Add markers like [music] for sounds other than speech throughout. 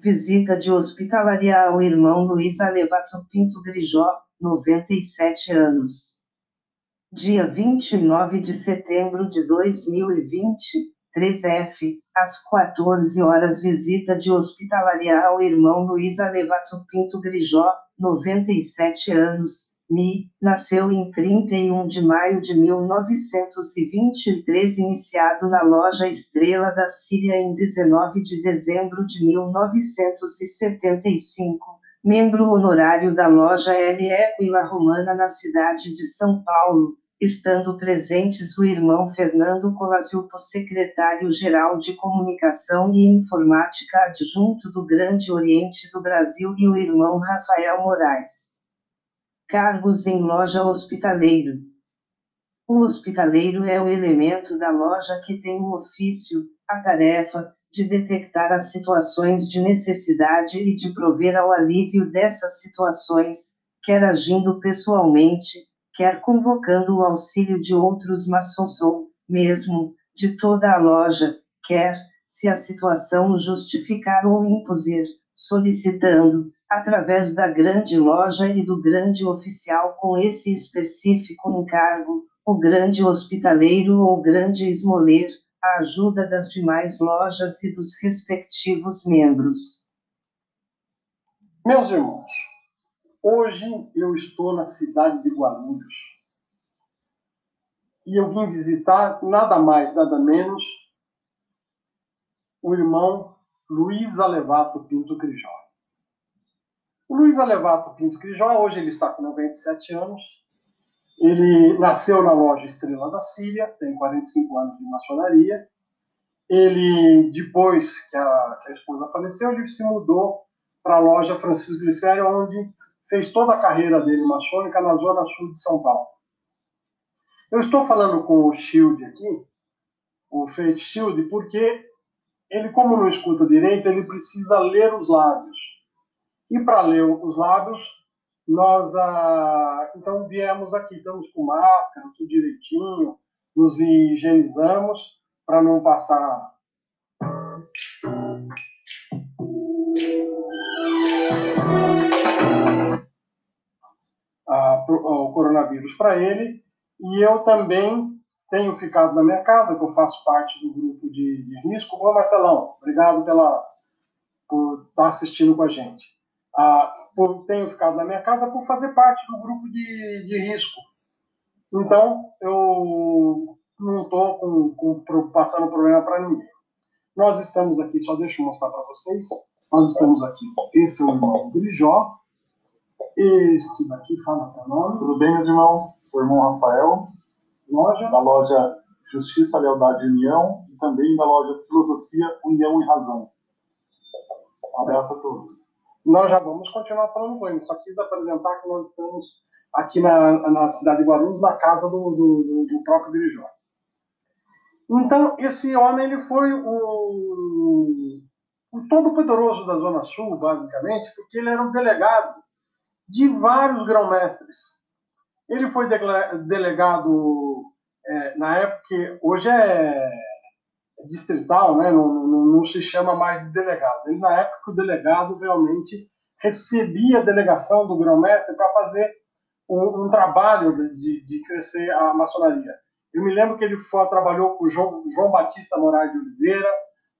visita de hospitalaria ao irmão Luiz Alevato Pinto Grijó, 97 anos. Dia 29 de setembro de 2020, 3F, às 14 horas, visita de hospitalaria ao irmão Luiz Alevato Pinto Grijó, 97 anos, Mi, nasceu em 31 de maio de 1923, iniciado na loja Estrela da Síria em 19 de dezembro de 1975, membro honorário da loja L. Equila Romana na cidade de São Paulo, estando presentes o irmão Fernando Colasilpo, secretário-geral de Comunicação e Informática adjunto do Grande Oriente do Brasil, e o irmão Rafael Moraes. Cargos em loja hospitaleiro. O hospitaleiro é o elemento da loja que tem o ofício, a tarefa, de detectar as situações de necessidade e de prover ao alívio dessas situações, quer agindo pessoalmente, quer convocando o auxílio de outros maçons ou, mesmo, de toda a loja, quer, se a situação justificar ou impuser, solicitando, através da grande loja e do grande oficial com esse específico encargo, o grande hospitaleiro ou grande esmoler, a ajuda das demais lojas e dos respectivos membros. Meus irmãos, hoje eu estou na cidade de Guarulhos e eu vim visitar nada mais, nada menos o irmão Luiz Alevato Pinto Crijó. O Luiz Alevato Pinto Crijó, hoje ele está com 97 anos. Ele nasceu na loja Estrela da Síria, tem 45 anos de maçonaria. Ele, depois que a, que a esposa faleceu, ele se mudou para a loja Francisco Glicério, onde fez toda a carreira dele maçônica na zona sul de São Paulo. Eu estou falando com o Shield aqui, o Face Shield, porque ele, como não escuta direito, ele precisa ler os lábios. E para ler os lábios, nós ah, então viemos aqui, estamos com máscara, tudo direitinho, nos higienizamos para não passar ah, o coronavírus para ele. E eu também tenho ficado na minha casa, que eu faço parte do grupo de, de risco. Ô Marcelão, obrigado pela, por estar tá assistindo com a gente ah, por, tenho ficado na minha casa por fazer parte do grupo de, de risco. Então, eu não estou com, com, passando problema para ninguém. Nós estamos aqui, só deixa eu mostrar para vocês. Nós estamos aqui, esse é o irmão Grijó. Este daqui, fala seu nome. Tudo bem, meus irmãos? Sou o irmão Rafael. Loja? Da loja Justiça, Lealdade e União. E também da loja Filosofia, União e Razão. Um abraço a todos nós já vamos continuar falando com ele. Só quis apresentar que nós estamos aqui na, na cidade de Guarulhos, na casa do, do, do, próprio Dirijó. Então, esse homem ele foi o, o todo-poderoso da Zona Sul, basicamente, porque ele era um delegado de vários grão-mestres. Ele foi delegado é, na época, hoje é distrital, né? Não, não, não, se chama mais de delegado. Ele, na época, o delegado realmente recebia a delegação do grão-mestre para fazer um, um trabalho de, de, crescer a maçonaria. Eu me lembro que ele foi, trabalhou com o João, João Batista Moraes de Oliveira,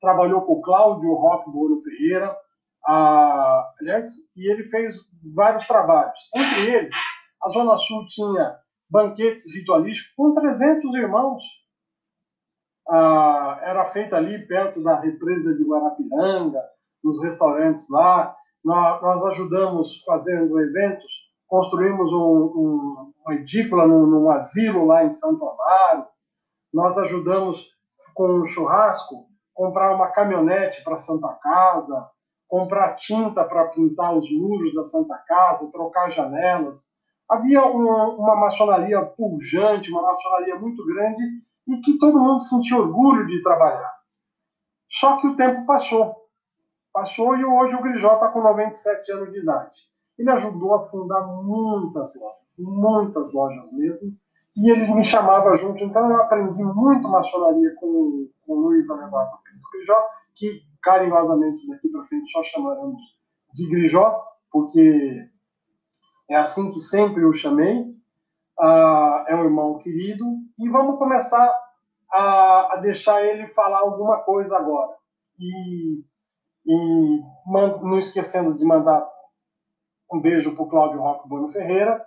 trabalhou com o Cláudio Roque Boro Ferreira, a, aliás, e ele fez vários trabalhos. Entre eles, a Zona Sul tinha banquetes ritualísticos com 300 irmãos ah, era feita ali perto da represa de Guarapiranga, nos restaurantes lá. Nós, nós ajudamos fazendo eventos, construímos um, um, uma edícula num, num, asilo lá em Santo Amaro. Nós ajudamos com um churrasco, comprar uma caminhonete para Santa Casa, comprar tinta para pintar os muros da Santa Casa, trocar janelas. Havia uma, uma maçonaria pujante, uma maçonaria muito grande e que todo mundo sentia orgulho de trabalhar. Só que o tempo passou. Passou e hoje o Grijó está com 97 anos de idade. Ele ajudou a fundar muitas lojas, muitas lojas mesmo, e ele me chamava junto. Então eu aprendi muito maçonaria com, com o Luiz Alevato Pinto Grijó, que carinhosamente daqui para frente só chamaremos de Grijó, porque é assim que sempre o chamei. Ah, é um irmão querido. E vamos começar a, a deixar ele falar alguma coisa agora. E, e não esquecendo de mandar um beijo para o Cláudio Roque Bueno Ferreira,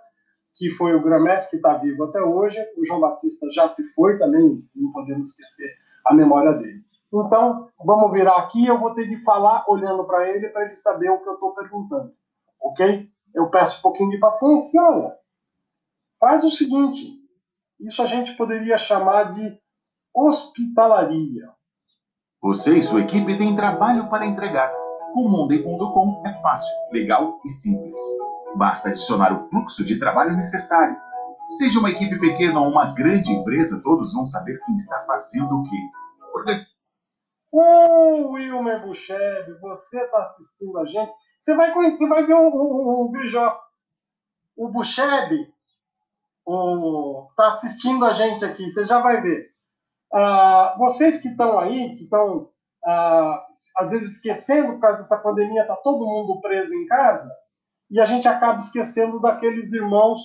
que foi o Gramés que está vivo até hoje. O João Batista já se foi também, não podemos esquecer a memória dele. Então, vamos virar aqui, eu vou ter de falar olhando para ele, para ele saber o que eu estou perguntando. Ok? Eu peço um pouquinho de paciência. Olha, faz o seguinte: isso a gente poderia chamar de hospitalaria. Você e sua equipe têm trabalho para entregar. Com Monday.com é fácil, legal e simples. Basta adicionar o fluxo de trabalho necessário. Seja uma equipe pequena ou uma grande empresa, todos vão saber quem está fazendo o quê. Porque Ô, Wilmer Bucheb, você está assistindo a gente. Você vai, você vai ver o, o, o Bijó. O Bucheb está assistindo a gente aqui, você já vai ver. Ah, vocês que estão aí, que estão ah, às vezes esquecendo por causa dessa pandemia, está todo mundo preso em casa, e a gente acaba esquecendo daqueles irmãos.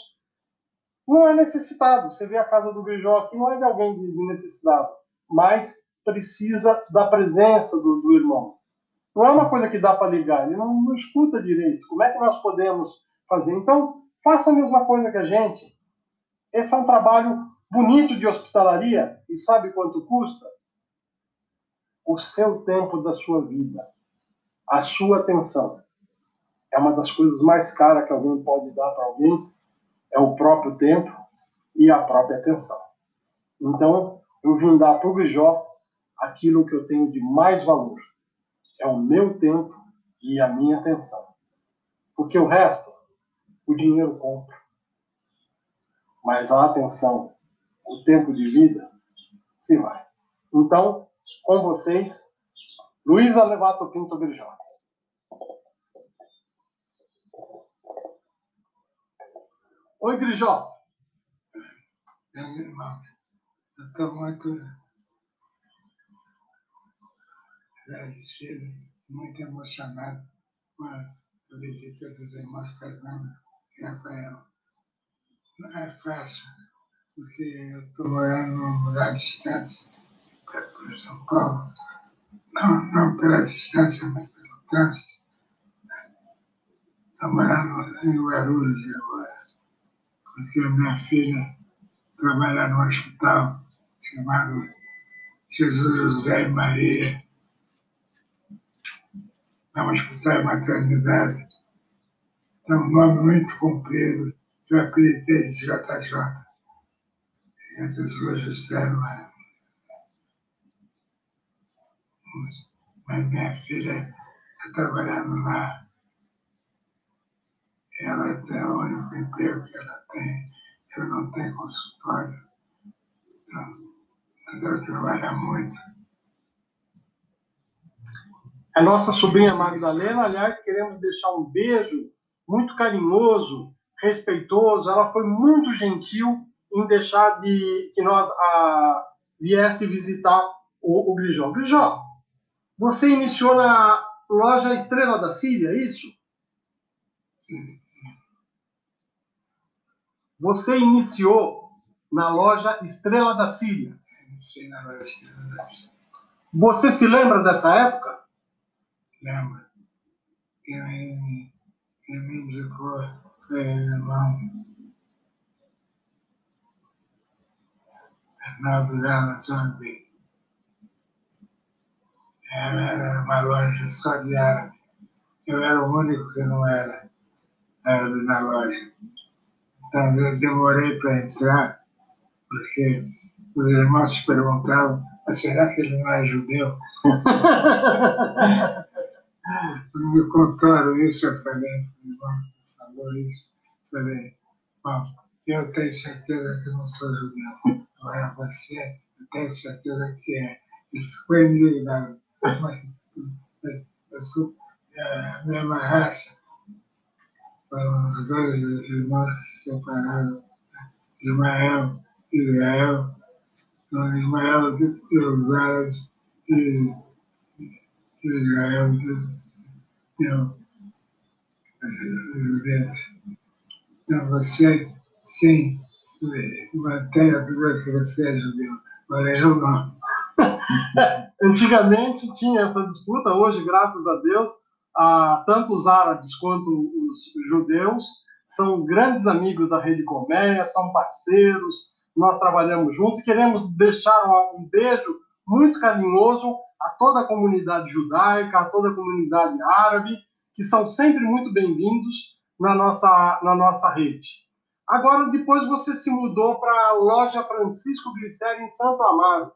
Não é necessitado. Você vê a casa do Bijó aqui, não é de alguém de necessidade, mas precisa da presença do, do irmão. Não é uma coisa que dá para ligar, ele não, não escuta direito. Como é que nós podemos fazer? Então, faça a mesma coisa que a gente. Esse é um trabalho bonito de hospitalaria e sabe quanto custa? O seu tempo da sua vida, a sua atenção. É uma das coisas mais caras que alguém pode dar para alguém, é o próprio tempo e a própria atenção. Então, eu vim dar para o Bijó aquilo que eu tenho de mais valor. É o meu tempo e a minha atenção. Porque o resto, o dinheiro compra. Mas a atenção, o tempo de vida, se vai. Então, com vocês, Luísa Levato Pinto Birjó. Oi, Grijó. Meu irmão, eu estou muito agradecido, muito emocionado com a visita dos irmãos Fernando e Rafael. Não é fácil, porque eu estou morando num lugar distante, perto de São Paulo. Não, não pela distância, mas pelo trânsito. Estou morando em Guarulhos agora, porque a minha filha trabalha num hospital chamado Jesus José e Maria é um hospital de maternidade. É um nome muito comprido, que eu apelidei de JJ. Essas hoje servem mas minha filha está trabalhando lá. Ela tem o único emprego que ela tem. Eu não tenho consultório. Então, mas ela trabalha muito. A nossa sobrinha Magdalena, aliás, queremos deixar um beijo muito carinhoso, respeitoso. Ela foi muito gentil em deixar de que nós a, viesse visitar o, o Grijó. Grijó, você iniciou na loja Estrela da Síria, é isso? Sim. Você iniciou na loja Estrela da Síria? Iniciei na loja Estrela da Síria. Você se lembra dessa época? lembra? Quem me, quem me indicou irmão Arnaldo Gala Zombi. Era uma loja só de árabe. Eu era o único que não era árabe na loja. Então eu demorei para entrar, porque os irmãos se perguntavam, será que ele não é judeu? me contaram isso, eu falei, irmão, falou isso, falei, bom, eu tenho certeza que não sou judeu. Agora você, eu tenho certeza que é. Ele ficou indignado. Mas eu sou é, a mesma raça. Foram os dois irmãos que se separaram. Ismael e Israel. Então, Ismael e os árabes e eu, eu, judeus. Então você, sim, mantenha tudo que você é judeu, mas eu não. [laughs] Antigamente tinha essa disputa, hoje, graças a Deus, tanto os árabes quanto os judeus. São grandes amigos da Rede Colmeia, são parceiros, nós trabalhamos juntos e queremos deixar um beijo muito carinhoso a toda a comunidade judaica, a toda a comunidade árabe, que são sempre muito bem-vindos na nossa, na nossa rede. Agora, depois você se mudou para a loja Francisco Glicério em Santo Amaro.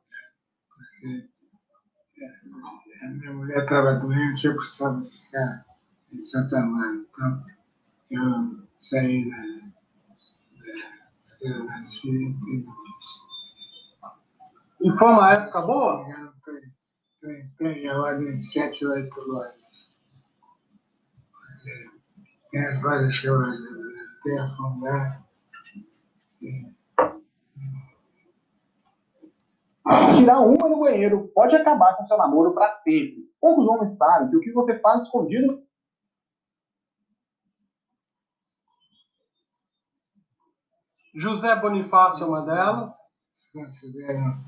a minha mulher estava doente, eu precisava ficar em Santo Amaro. Então, eu saí da, da, da E foi uma época boa? Tem, tem a ordem de sete, oito lojas. Tem as lojas que tenho a fundar. Tirar uma no banheiro pode acabar com seu namoro para sempre. Poucos homens sabem que o que você faz escondido. José Bonifácio é uma delas. Consideram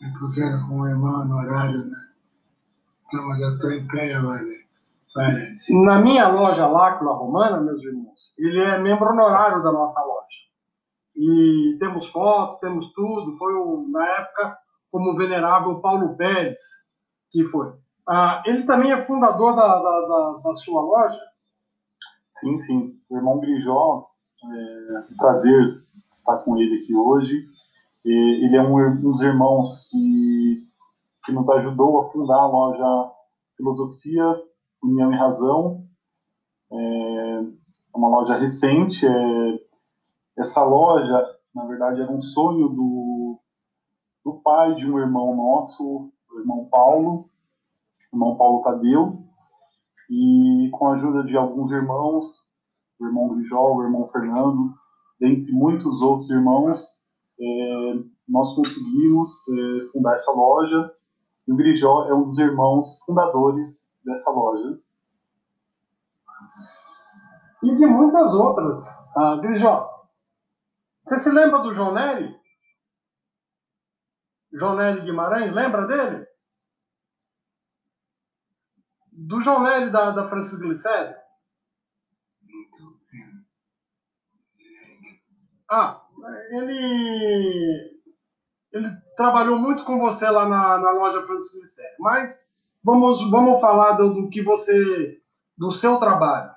me puseram com o irmão no horário, né? Então, mas eu estou em pé agora. Na minha loja Lácula Romana, meus irmãos, ele é membro honorário da nossa loja. E temos fotos, temos tudo. Foi o, na época como o venerável Paulo Pérez, que foi. Ah, ele também é fundador da, da, da, da, sua loja? Sim, sim. O irmão Grijó, é um prazer estar com ele aqui hoje. E ele é um, um dos irmãos que, que nos ajudou a fundar a loja Filosofia União e Razão. É uma loja recente. É, essa loja, na verdade, era um sonho do, do pai de um irmão nosso, o irmão Paulo, o irmão Paulo Tadeu, e com a ajuda de alguns irmãos, o irmão Grijol, o irmão Fernando, dentre muitos outros irmãos, é, nós conseguimos é, fundar essa loja. E o Grijó é um dos irmãos fundadores dessa loja. E de muitas outras. Ah, Grijó, você se lembra do João Nery? João Nery Guimarães, lembra dele? Do João Nery da, da Francisco Glicério? Ah, ele, ele trabalhou muito com você lá na, na loja Francisco Glicério, mas vamos, vamos falar do, do que você, do seu trabalho.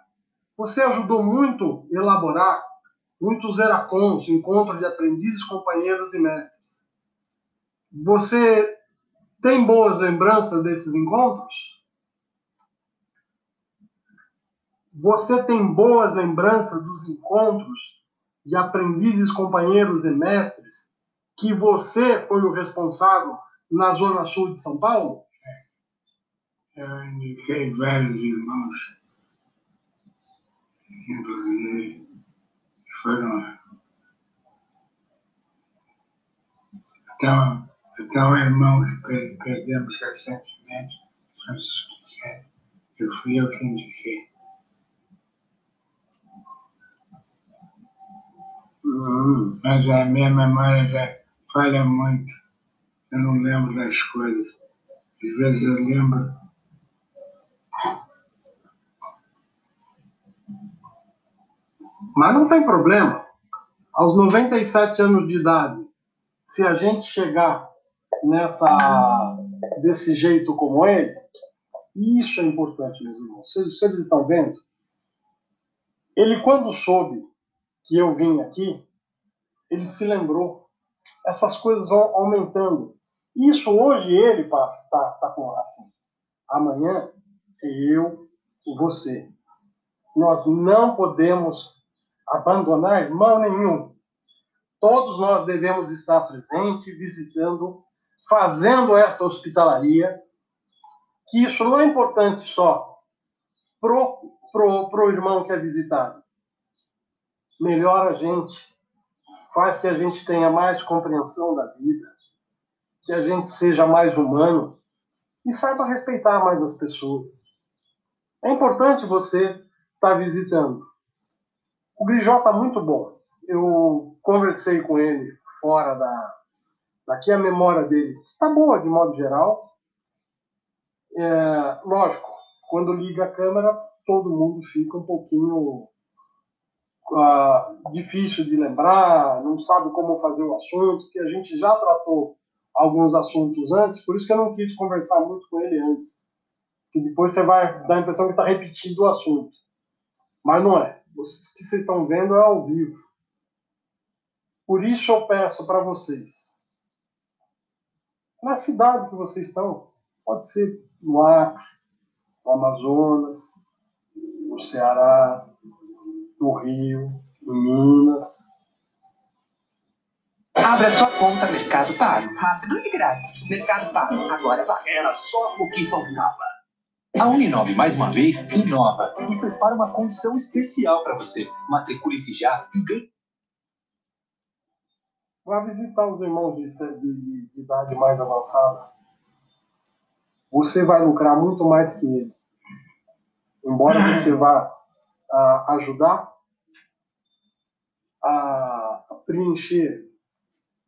Você ajudou muito a elaborar muitos eracons, encontros de aprendizes, companheiros e mestres. Você tem boas lembranças desses encontros? Você tem boas lembranças dos encontros de aprendizes, companheiros e mestres que você foi o responsável na Zona Sul de São Paulo? Eu indiquei vários irmãos, inclusive, foram então, então um irmão que perdemos recentemente, Francisco Sério, eu fui eu que indiquei. Mas a minha memória já falha muito. Eu não lembro das coisas. Às vezes eu lembro. Mas não tem problema. Aos 97 anos de idade, se a gente chegar nessa desse jeito como ele, isso é importante, meus irmãos. Vocês, vocês estão vendo? Ele, quando soube que eu vim aqui, ele se lembrou. Essas coisas vão aumentando. Isso hoje ele está tá com assim. Amanhã eu, você. Nós não podemos abandonar irmão nenhum. Todos nós devemos estar presentes, visitando, fazendo essa hospitalaria. Que isso não é importante só pro, pro, pro irmão que é visitado, melhor a gente faz que a gente tenha mais compreensão da vida, que a gente seja mais humano e saiba respeitar mais as pessoas. É importante você estar tá visitando. O Grijó está muito bom. Eu conversei com ele fora da. Daqui a memória dele está boa de modo geral. É, lógico, quando liga a câmera, todo mundo fica um pouquinho uh, difícil de lembrar, não sabe como fazer o assunto, que a gente já tratou alguns assuntos antes, por isso que eu não quis conversar muito com ele antes. Que depois você vai dar a impressão que está repetindo o assunto. Mas não é. O que vocês estão vendo é ao vivo. Por isso eu peço para vocês, na cidade que vocês estão, pode ser no Acre, no Amazonas, no Ceará, no Rio, em Minas. Abra sua conta Mercado Pago, rápido e grátis. Mercado Pago, agora vai. Era só o que faltava. A Uninove, mais uma vez, inova e prepara uma condição especial para você. Matricule-se já e ganhe. Vá visitar os irmãos de, de, de idade mais avançada. Você vai lucrar muito mais que ele. Embora você vá a, ajudar a, a preencher,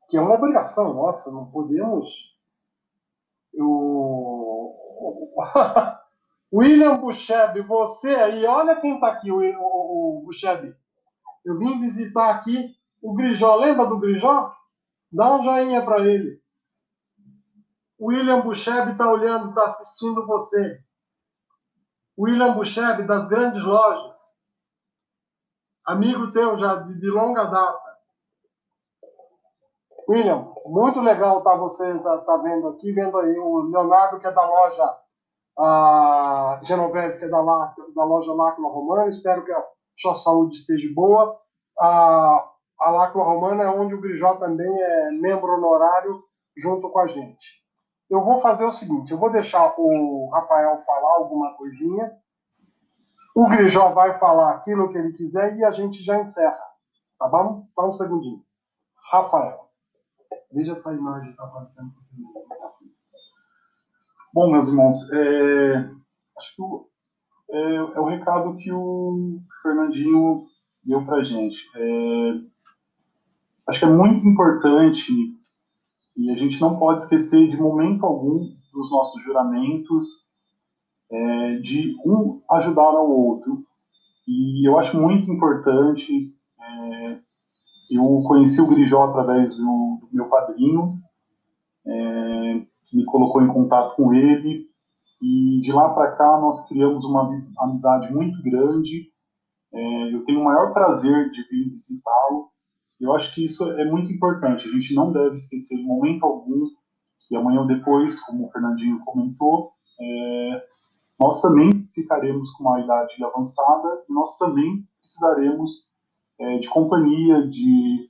que é uma obrigação nossa, não podemos. Eu, [laughs] William Bucheb, você aí, olha quem está aqui, o, o, o. Eu vim visitar aqui o Grijó, lembra do Grijó? Dá um joinha para ele. William Bucheb está olhando, está assistindo você. William Bucheb, das grandes lojas. Amigo teu já de, de longa data. William, muito legal estar tá você tá, tá vendo aqui, vendo aí o Leonardo, que é da loja a Genovese, que é da, da loja Lácula Romana. Espero que a sua saúde esteja boa. A, a Lácula Romana é onde o Grijó também é membro honorário junto com a gente. Eu vou fazer o seguinte: eu vou deixar o Rafael falar alguma coisinha. O Grijó vai falar aquilo que ele quiser e a gente já encerra. Tá bom? Só um segundinho. Rafael. Veja essa imagem que está aparecendo para você. Assim. Bom, meus irmãos, é, acho que o, é, é, o recado que o Fernandinho deu para a gente. É, acho que é muito importante e a gente não pode esquecer de momento algum dos nossos juramentos é, de um ajudar ao outro. E eu acho muito importante. É, eu conheci o Grijó através do, do meu padrinho, é, que me colocou em contato com ele. E de lá para cá nós criamos uma amizade muito grande. É, eu tenho o maior prazer de vir visitá-lo. Eu acho que isso é muito importante. A gente não deve esquecer de momento algum que amanhã ou depois, como o Fernandinho comentou, é, nós também ficaremos com uma idade avançada nós também precisaremos é, de companhia, de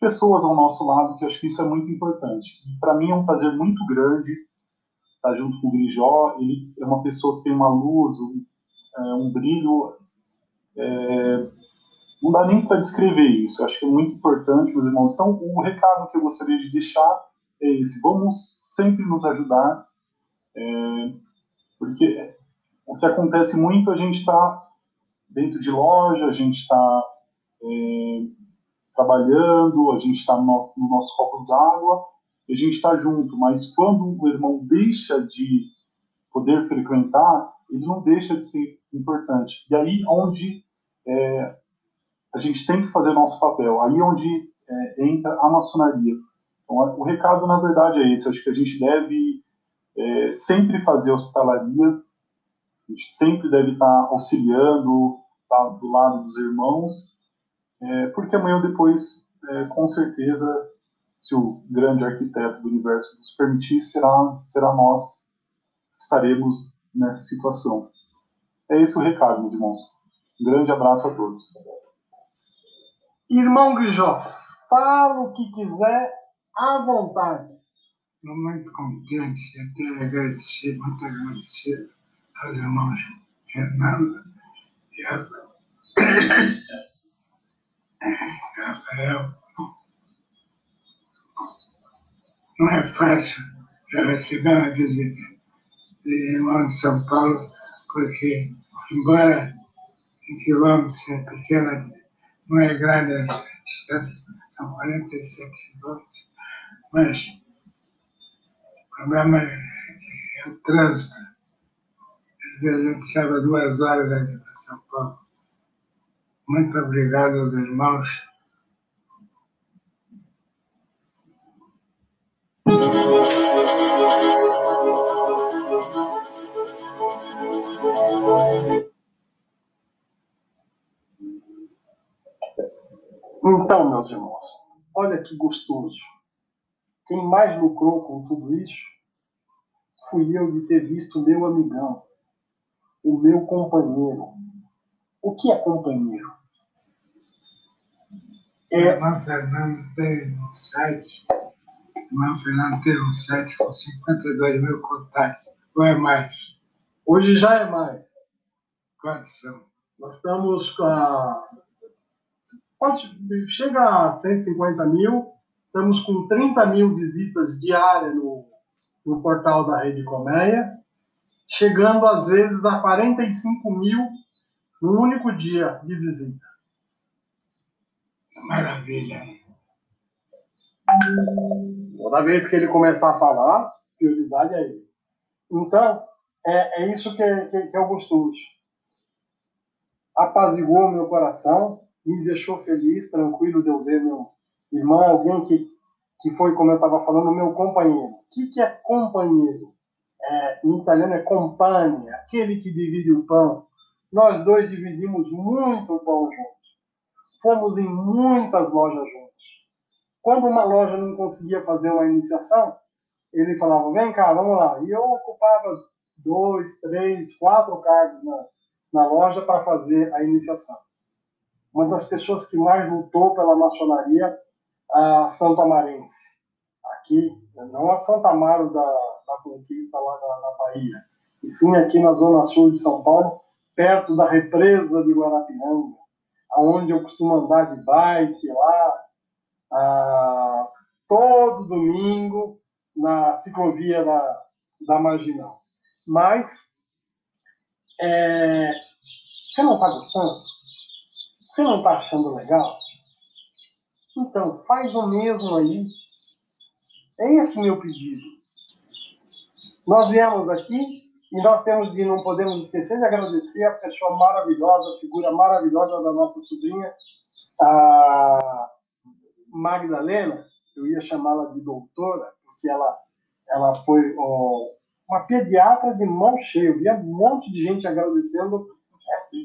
pessoas ao nosso lado, que acho que isso é muito importante. Para mim é um prazer muito grande estar junto com o Grijó. Ele é uma pessoa que tem uma luz, um, é, um brilho. É, não dá nem para descrever isso. Acho que é muito importante, meus irmãos. Então, o recado que eu gostaria de deixar é esse: vamos sempre nos ajudar, é, porque o que acontece muito, a gente está dentro de loja, a gente está é, trabalhando, a gente está no, no nosso copo d'água, a gente está junto, mas quando o irmão deixa de poder frequentar, ele não deixa de ser importante. E aí onde é, a gente tem que fazer nosso papel, aí onde é, entra a maçonaria. Então, o recado, na verdade, é esse. Acho que a gente deve é, sempre fazer hospitalaria, a gente sempre deve estar auxiliando, tá, do lado dos irmãos, é, porque amanhã ou depois, é, com certeza, se o grande arquiteto do universo nos permitir, será, será nós que estaremos nessa situação. É esse o recado, meus irmãos. Um grande abraço a todos. Irmão Grijó, fala o que quiser à vontade. Estou muito contente, até agradecer, muito agradecer aos irmãos Fernando e a [coughs] Rafael não é fácil receber uma visita de irmão de São Paulo, porque, embora em quilômetros seja pequena, não é grande a distância, são 47 quilômetros, mas problema é o trânsito. Às vezes a gente leva duas horas aqui para São Paulo. Muito obrigado aos irmãos. Então, meus irmãos, olha que gostoso. Quem mais lucrou com tudo isso fui eu de ter visto meu amigão, o meu companheiro. O que é companheiro? É... O irmão Fernando tem um site, o irmão Fernando tem um site com 52 mil contatos, ou é mais? Hoje já é mais. Quantos são? Nós estamos com a pode, chega a 150 mil, estamos com 30 mil visitas diárias no, no portal da Rede Colmeia, chegando às vezes a 45 mil no único dia de visita. Maravilha. Toda vez que ele começar a falar, prioridade é ele. Então, é, é isso que é, que, que é o gostoso. Apaziguou meu coração, me deixou feliz, tranquilo de eu ver meu irmão, alguém que, que foi, como eu estava falando, meu companheiro. O que, que é companheiro? É, em italiano é compagna, aquele que divide o pão. Nós dois dividimos muito pão juntos. Fomos em muitas lojas juntos. Quando uma loja não conseguia fazer uma iniciação, ele falava, vem cá, vamos lá. E eu ocupava dois, três, quatro cargos na, na loja para fazer a iniciação uma das pessoas que mais lutou pela maçonaria, a Santo Amarense. Aqui, não a Santa Amaro da, da Conquista, lá na, Bahia, e sim aqui na Zona Sul de São Paulo, perto da represa de Guarapiranga, aonde eu costumo andar de bike lá, ah, todo domingo, na ciclovia da, da Marginal. Mas, é, você não está gostando? Você não está achando legal? Então, faz o mesmo aí. É esse o meu pedido. Nós viemos aqui e nós temos de, não podemos esquecer de agradecer a pessoa maravilhosa, a figura maravilhosa da nossa sobrinha, a Magdalena. Eu ia chamá-la de doutora, porque ela, ela foi ó, uma pediatra de mão cheia. Eu via um monte de gente agradecendo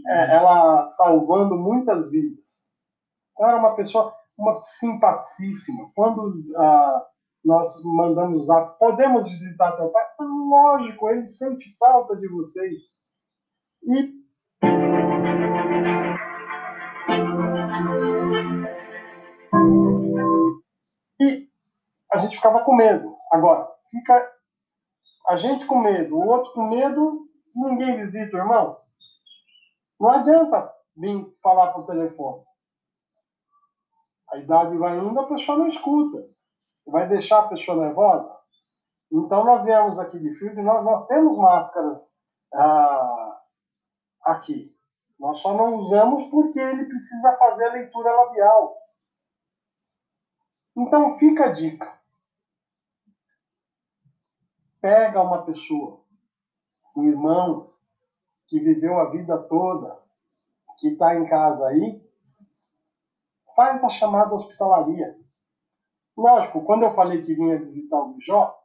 é, ela salvando muitas vidas. Ela era uma pessoa, uma simpaticíssima. Quando ah, nós mandamos a podemos visitar teu pai? Lógico, ele sente falta de vocês. E e a gente ficava com medo. Agora, fica a gente com medo, o outro com medo, ninguém visita o irmão. Não adianta vir falar por telefone. A idade vai indo, a pessoa não escuta. Vai deixar a pessoa nervosa. Então, nós viemos aqui de e nós, nós temos máscaras ah, aqui. Nós só não usamos porque ele precisa fazer a leitura labial. Então, fica a dica. Pega uma pessoa, um irmão, que viveu a vida toda, que está em casa aí, faz a chamada hospitalaria. Lógico, quando eu falei que vinha visitar o Bijó,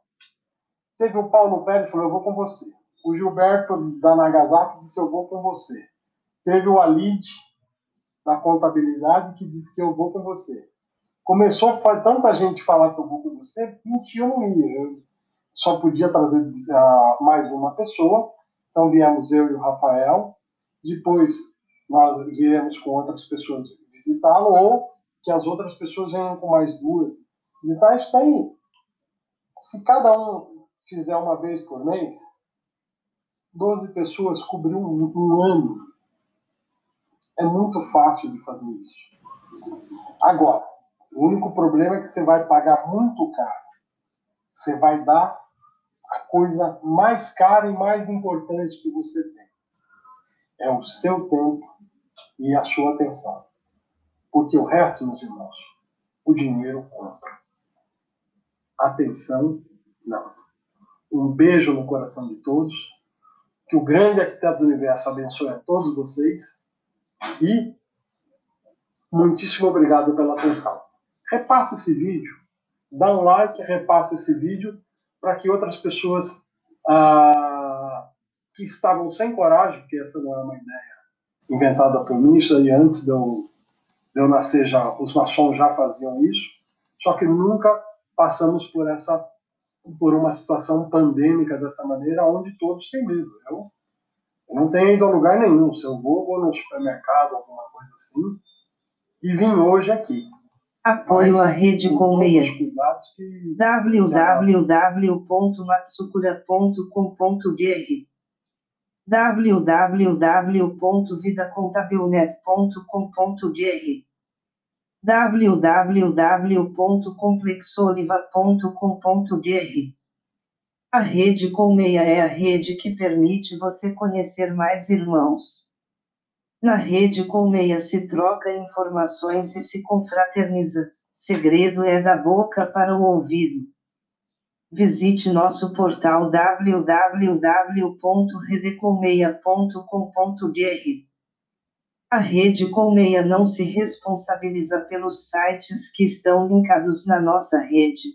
teve o Paulo Pérez falou, eu vou com você. O Gilberto da Nagasaki disse, eu vou com você. Teve o Alid da contabilidade que disse que eu vou com você. Começou a tanta gente falar que eu vou com você, que eu não ia. Eu só podia trazer uh, mais uma pessoa. Então viemos eu e o Rafael. Depois nós viemos com outras pessoas visitá-lo, ou que as outras pessoas venham com mais duas. Visitar isso daí. Se cada um fizer uma vez por mês, 12 pessoas cobriu um, um ano. É muito fácil de fazer isso. Agora, o único problema é que você vai pagar muito caro. Você vai dar a coisa mais cara e mais importante que você tem. É o seu tempo e a sua atenção. Porque o resto, meus irmãos, o dinheiro compra. Atenção, não. Um beijo no coração de todos. Que o grande arquiteto do universo abençoe a todos vocês. E muitíssimo obrigado pela atenção. Repasse esse vídeo, dá um like, repasse esse vídeo para que outras pessoas ah, que estavam sem coragem, porque essa não é uma ideia inventada por mim, isso aí antes de eu, de eu nascer já, os maçons já faziam isso, só que nunca passamos por essa por uma situação pandêmica dessa maneira, onde todos têm medo. Eu, eu não tenho ido a lugar nenhum. Se eu vou, vou no supermercado, alguma coisa assim, e vim hoje aqui. Apoio à rede com meia. www.matsukura.com.br www.vidacontabilnet.com.br www.complexoliva.com.br A rede Colmeia é a rede que permite você conhecer mais irmãos. Na rede Colmeia se troca informações e se confraterniza. Segredo é da boca para o ouvido. Visite nosso portal www.redecolmeia.com.br. A Rede Colmeia não se responsabiliza pelos sites que estão linkados na nossa rede.